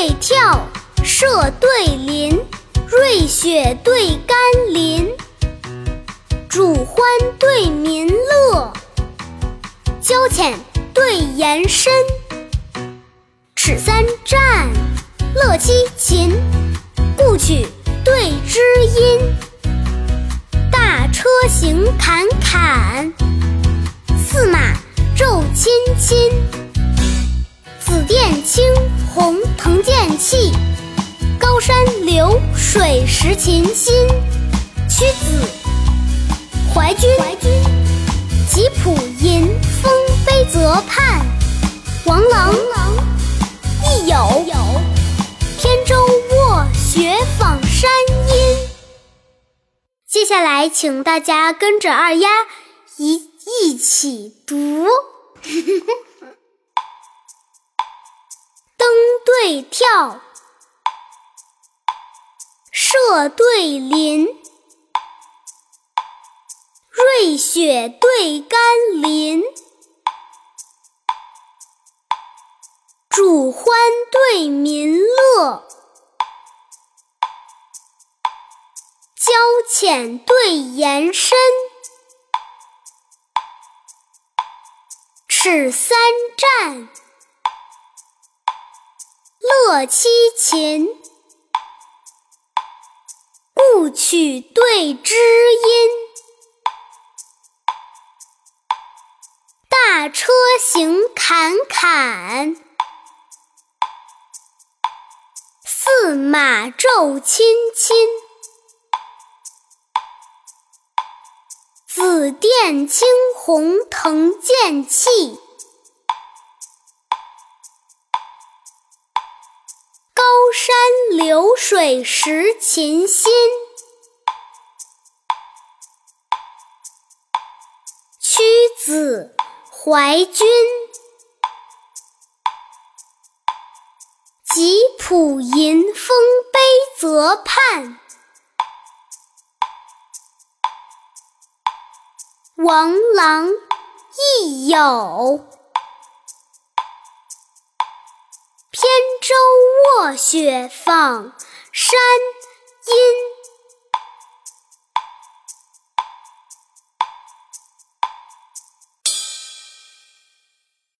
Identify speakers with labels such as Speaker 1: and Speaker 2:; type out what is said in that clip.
Speaker 1: 对跳，射对临，瑞雪对甘霖，主欢对民乐，交浅对延伸，尺三战，乐七琴，故曲对知音，大车行坎坎，水石琴心，屈子怀君，怀君吉普吟风悲泽畔，王郎亦有扁舟卧雪访山阴。接下来，请大家跟着二丫一一起读：登对跳，射对临，瑞雪对甘霖，主欢对民乐。交浅对延伸，尺三战，乐七琴，故曲对知音，大车行坎坎，驷马骤亲亲。紫殿青红腾剑气，高山流水识琴心，怀君，吉普吟风悲泽畔。王郎亦有扁舟卧雪访山阴。